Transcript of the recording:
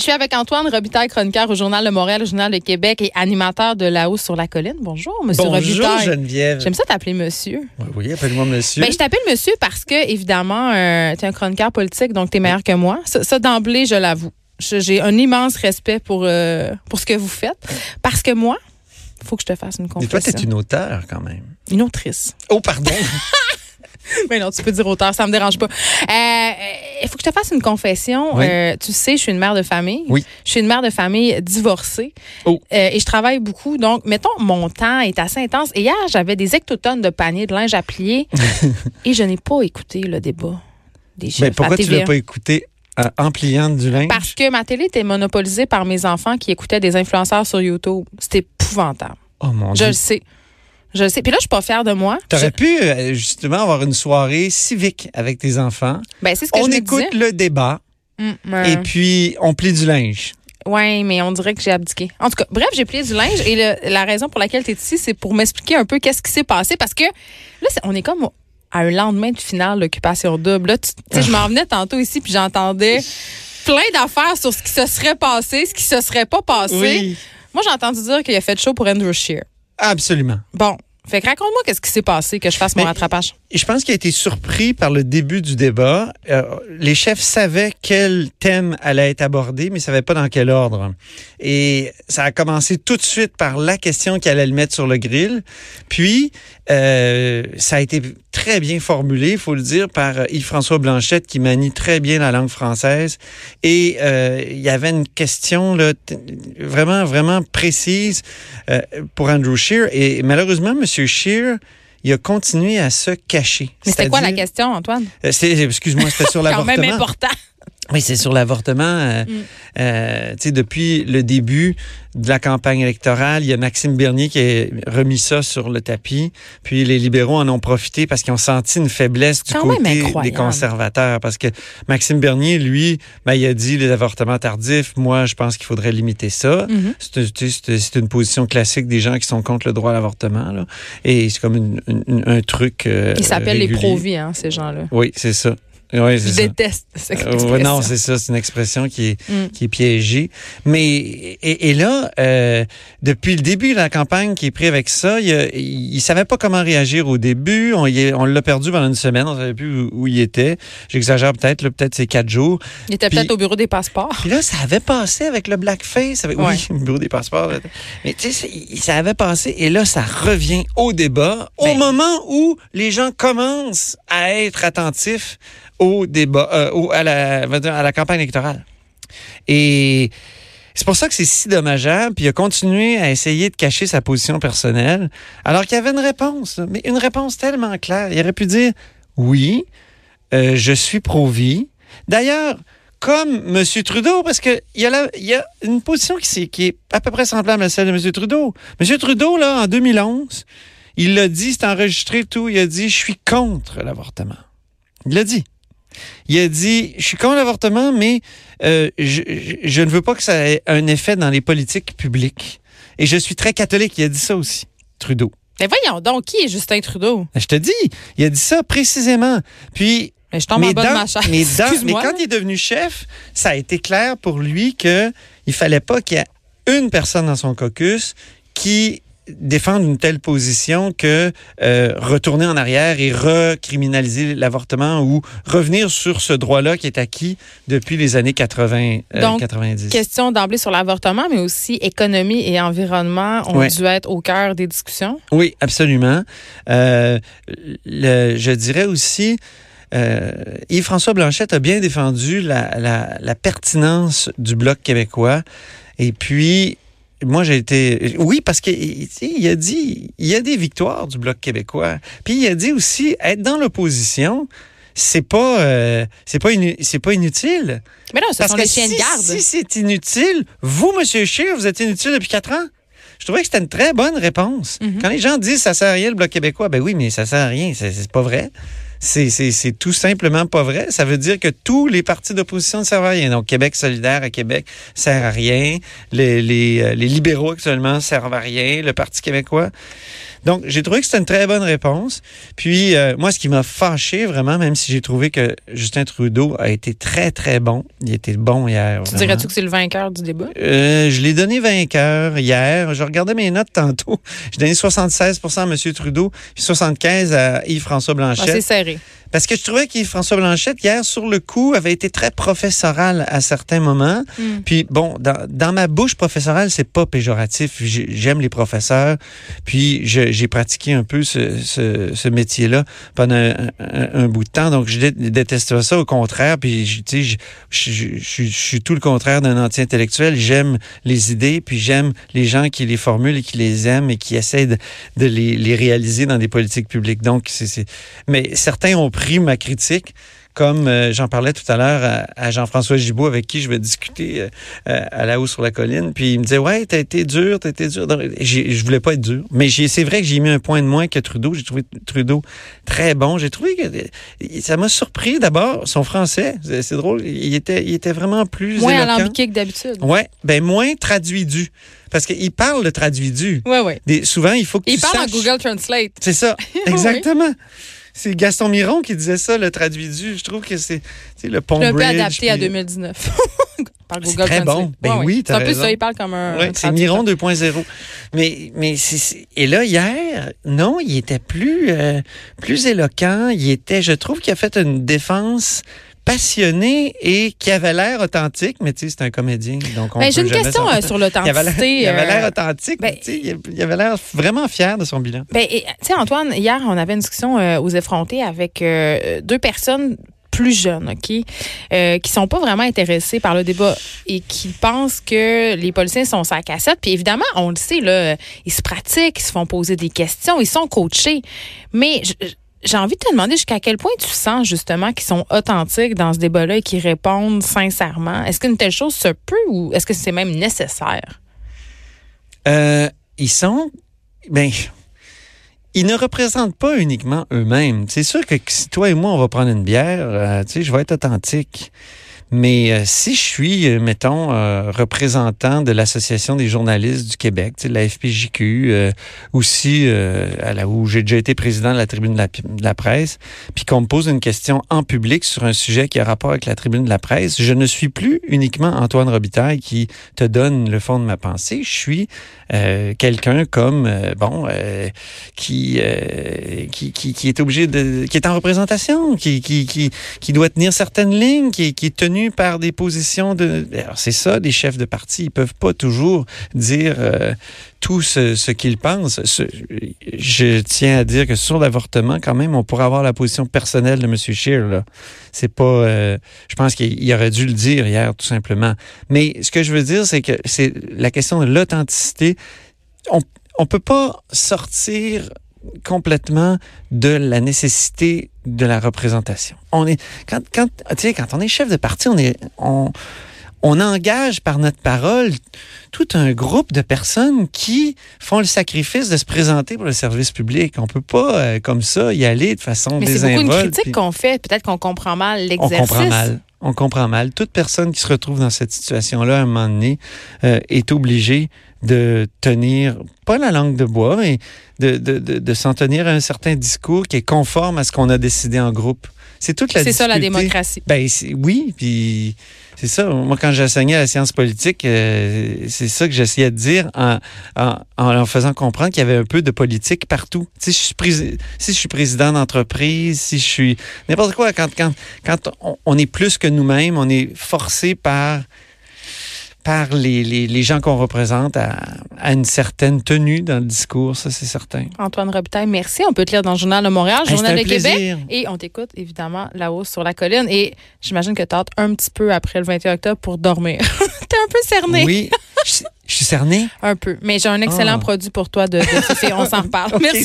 Je suis avec Antoine Robitaille, chroniqueur au Journal de Montréal, au Journal de Québec et animateur de La Hausse sur la colline. Bonjour, Monsieur Bonjour, Robitaille. Geneviève. J'aime ça t'appeler monsieur. Oui, appelle-moi monsieur. Ben, je t'appelle monsieur parce que, évidemment, euh, tu es un chroniqueur politique, donc tu es meilleur que moi. Ça, ça, d'emblée, je l'avoue. J'ai un immense respect pour, euh, pour ce que vous faites. Parce que moi, il faut que je te fasse une confession. toi, t'es une auteure quand même. Une autrice. Oh, pardon. Mais non, tu peux dire auteur, ça me dérange pas. Euh, Il faut que je te fasse une confession. Oui. Euh, tu sais, je suis une mère de famille. Oui. Je suis une mère de famille divorcée. Oh. Euh, et je travaille beaucoup. Donc, mettons, mon temps est assez intense. Et hier, j'avais des hectotonnes de paniers de linge à plier et je n'ai pas écouté le débat des chefs Mais pourquoi à tu l'as pas écouté euh, en pliant du linge? Parce que ma télé était monopolisée par mes enfants qui écoutaient des influenceurs sur YouTube. C'était épouvantable. Oh mon Je Dieu. le sais. Je sais. Puis là, je suis pas fière de moi. T'aurais Je- pu euh, justement avoir une soirée civique avec tes enfants. Ben, c'est ce que On je me écoute disais. le débat Mm, et puis on plie du linge. Oui, mais on dirait que j'ai abdiqué. En tout cas, bref, j'ai plié du linge et le- la raison pour laquelle tu es ici, c'est pour m'expliquer un peu qu'est-ce qui s'est passé parce que là, c'est- on est comme au- à un lendemain de finale d'occupation double. Là, tu tu sais, je m'en venais tantôt ici puis j'entendais plein d'affaires sur ce qui se serait passé, ce qui se serait pas passé. Oui, Moi, j'ai entendu dire qu'il a fait chaud pour Andrew Shear. Absolument. Bon, fait que raconte-moi qu'est-ce qui s'est passé, que je fasse mon Mais- rattrapage. Je pense qu'il a été surpris par le début du débat. Euh, les chefs savaient quel thème allait être abordé, mais ne savaient pas dans quel ordre. Et ça a commencé tout de suite par la question qui allait le mettre sur le grill. Puis, euh, ça a été très bien formulé, il faut le dire, par Yves-François Blanchette, qui manie très bien la langue française. Et euh, il y avait une question là, vraiment, vraiment précise euh, pour Andrew Scheer. Et malheureusement, M. Scheer, il a continué à se cacher. Mais c'était quoi la question, Antoine? Euh, Excuse-moi, c'était sur Quand l'avortement. même important. Oui, c'est sur l'avortement. Euh, Mm. euh, tu sais, depuis le début de la campagne électorale, il y a Maxime Bernier qui a remis ça sur le tapis. Puis les libéraux en ont profité parce qu'ils ont senti une faiblesse du Quand côté des conservateurs. Parce que Maxime Bernier, lui, ben, il a dit les avortements tardifs. Moi, je pense qu'il faudrait limiter ça. Mhm. C'est une position classique des gens qui sont contre le droit à l'avortement. là. Et c'est comme une- une- un truc. euh, Ils s'appellent les pro-vie, hein, ces gens-là. Oui, c'est ça. Oui, Je ça. déteste cette Euh, expression. ouais, non, c'est ça, c'est une expression qui est, Mm. qui est piégée. Mais et, et là, euh, depuis le début de la campagne qui est pris avec ça, il, il savait pas comment réagir au début. On, on l'a perdu pendant une semaine, on savait plus où, où il était. J'exagère peut-être, là, peut-être c'est quatre jours. Il était peut-être au bureau des passeports. Puis là, ça avait passé avec le blackface, avec Ouais. oui, le bureau des passeports. Mais tu sais, ça avait passé et là, ça revient au débat au Ben. moment où les gens commencent à être attentifs au débat, euh, à, la, à la campagne électorale. Et c'est pour ça que c'est si dommageable. Puis il a continué à essayer de cacher sa position personnelle, alors qu'il y avait une réponse, mais une réponse tellement claire. Il aurait pu dire oui, euh, je suis pro-vie. D'ailleurs, comme M. Trudeau, parce qu'il y, a y a une position qui, qui est à peu près semblable à celle de M. Trudeau. M. Trudeau, là, en 2011, il l'a dit, c'est enregistré tout, il a dit, je suis contre l'avortement. Il l'a dit. Il a dit, je suis contre l'avortement, mais euh, je, ne veux pas que ça ait un effet dans les politiques publiques. Et je suis très catholique. Il a dit ça aussi, Trudeau. Mais voyons donc, qui est Justin Trudeau? Je te dis, il a dit ça précisément. Puis, Mais je tombe en bas de dans- ma chaise. mais, dans- mais Excuse-moi. quand il est devenu chef, ça a été clair pour lui que il fallait pas qu'il y ait une personne dans son caucus qui défende une telle position que euh, retourner en arrière et recriminaliser l'avortement ou revenir sur ce droit-là qui est acquis depuis les années 80, euh, Donc, 90. Question d'emblée sur l'avortement, mais aussi économie et environnement ont dû être au cœur des discussions? Oui, absolument. Euh, le- je dirais aussi, euh, Yves-François Blanchette a bien défendu la, la- la pertinence du Bloc québécois. Et puis, moi, j'ai été... Oui, parce sais, il a dit, il y a des victoires du Bloc québécois. Puis il a dit aussi, être dans l'opposition, c'est pas, euh, c'est pas, inu- c'est pas inutile. Mais non, ce Parce sont que les chiens si, de garde. si c'est inutile, vous, Monsieur Scheer, vous êtes inutile depuis quatre ans. Je trouvais que c'était une très bonne réponse. Mhm. Quand les gens disent ça sert à rien le Bloc québécois, ben oui, mais ça sert à rien. C'est pas vrai. C'est- tout simplement pas vrai. Ça veut dire que tous les partis d'opposition ne servent à rien. Donc, Québec solidaire à Québec sert à rien. Les, les, euh, les libéraux actuellement servent à rien. Le Parti québécois. Donc, j'ai trouvé que c'était une très bonne réponse. Puis, euh, moi, ce qui m'a fâché vraiment, même si j'ai trouvé que Justin Trudeau a été très, très bon. Il était bon hier. Tu dirais-tu que c'est le vainqueur du débat? Euh, je l'ai donné vainqueur hier. Je regardais mes notes tantôt. J'ai donné 76% à M. Trudeau, puis 75 à Yves-François Ah, Blanchet. c'est serré. Parce que je trouvais qu'Yves-François Blanchette, hier, sur le coup, avait été très professoral à certains moments. Mm. Puis, bon, dans, dans ma bouche professorale, c'est pas péjoratif. J'ai- J'aime les professeurs. Puis, je- j'ai pratiqué un peu ce, ce, ce métier-là pendant un, un- bout de temps. Donc, je dé- déteste ça. Au contraire. Puis, je- je, je, je- suis tout le contraire d'un anti-intellectuel. J'aime les idées. Puis, j'aime les gens qui les formulent et qui les aiment et qui essaient de, de les, les réaliser dans des politiques publiques. Donc, c'est- Mais certains ont pris ma critique comme euh, j'en parlais tout à l'heure à, à Jean-François Gibault, avec qui je vais discuter euh, euh, à la haut sur la colline. Puis il me disait Ouais, t'as été dur, t'as été dur. Je voulais pas être dur. Mais c'est vrai que j'ai mis un point de moins que Trudeau. J'ai trouvé Trudeau très bon. J'ai trouvé que ça m'a surpris d'abord, son français. C'est drôle. Il était, il était vraiment plus. Moins éloquent. alambiqué que d'habitude. Ouais, ben moins traduit du. Parce qu'il parle le traduit du. Oui, oui. Des- souvent, il faut que Il tu parle en Google Translate. c'est ça, exactement. C'est Gaston Miron qui disait ça, le traduit du. Je trouve que c'est le pont un peu adapté à puis- 2019. Par C'est Google très bon. Ben Ouais, oui, t'as un peu ça, il parle comme un. Ouais, c'est. Miron 2.0. Mais, mais c'est- c'est- et là, hier, non, il était plus, euh, plus éloquent. Il était, je trouve qu'il a fait une défense passionnée et qui avait l'air authentique, mais tu sais, c'est un comédien. Donc on Ben, J'ai une question euh, sur l'authenticité. il avait l'air euh, authentique, ben, mais tu sais, il avait l'air vraiment fier de son bilan. Ben, tu sais, Antoine, hier, on avait une discussion euh, aux effrontés avec euh, deux personnes plus jeunes, OK, euh, qui sont pas vraiment intéressées par le débat et qui pensent que les policiers sont sa cassette. Puis évidemment, on le sait, là, ils se pratiquent, ils se font poser des questions, ils sont coachés. Mais je- j'ai envie de te demander jusqu'à quel point tu sens justement qu'ils sont authentiques dans ce débat-là et qu'ils répondent sincèrement. Est-ce qu'une telle chose se peut ou est-ce que c'est même nécessaire? Euh, ils sont, ben, ils ne représentent pas uniquement eux-mêmes. C'est sûr que si toi et moi, on va prendre une bière, euh, tu sais, je vais être authentique. Mais euh, si je suis, euh, mettons, euh, représentant de l'Association des journalistes du Québec, tu la FPJQ, euh, aussi euh, à la, où j'ai déjà été président de la tribune de la, presse, puis qu'on me pose une question en public sur un sujet qui a rapport avec la tribune de la presse, je ne suis plus uniquement Antoine Robitaille qui te donne le fond de ma pensée. Je suis quelqu'un comme, bon, qui, qui, qui, qui est obligé de... qui est en représentation, qui, qui, qui, qui doit tenir certaines lignes, qui, qui est tenu par des positions de... C'est ça, des chefs de parti. Ils peuvent pas toujours dire euh, tout ce, qu'ils pensent. Je tiens à dire que sur l'avortement, quand même, on pourrait avoir la position personnelle de M. Scheer. C'est pas... euh, je pense qu'il il aurait dû le dire hier, tout simplement. Mais ce que je veux dire, c'est que c'est la question de l'authenticité. On on peut pas sortir complètement de la nécessité de la représentation. On est quand quand tu sais quand on est chef de parti, on est on on engage par notre parole tout un groupe de personnes qui font le sacrifice de se présenter pour le service public. On peut pas euh, comme ça y aller de façon Mais c'est beaucoup une critique puis- qu'on fait. Peut-être qu'on comprend mal on l'exercice. comprend mal. On comprend mal. Toute personne qui se retrouve dans cette situation-là, à un moment donné, euh, est obligée de tenir, pas la langue de bois, mais de, de, de, de s'en tenir à un certain discours qui est conforme à ce qu'on a décidé en groupe. C'est toute la C'est ça la démocratie. Ben oui, puis c'est ça. Moi, quand j'enseignais la science politique, euh, c'est ça que j'essayais de dire en, en, en leur faisant comprendre qu'il y avait un peu de politique partout. Sais, je suis si je suis président d'entreprise, si je suis n'importe quoi, quand, quand, quand on, on est plus que nous-mêmes, on est forcé par par les, les, les gens qu'on représente à, à une certaine tenue dans le discours, ça c'est certain. Antoine Robitaille, merci. On peut te lire dans le Journal de Montréal, Hey, Journal de Québec. Et on t'écoute, évidemment, là-haut sur la colline. Et j'imagine que tu hâte un petit peu après le 21 octobre pour dormir. T'es un peu cerné. Oui, je, je suis cerné. Un peu. Mais j'ai un excellent Ah. produit pour toi de. On s'en reparle. Merci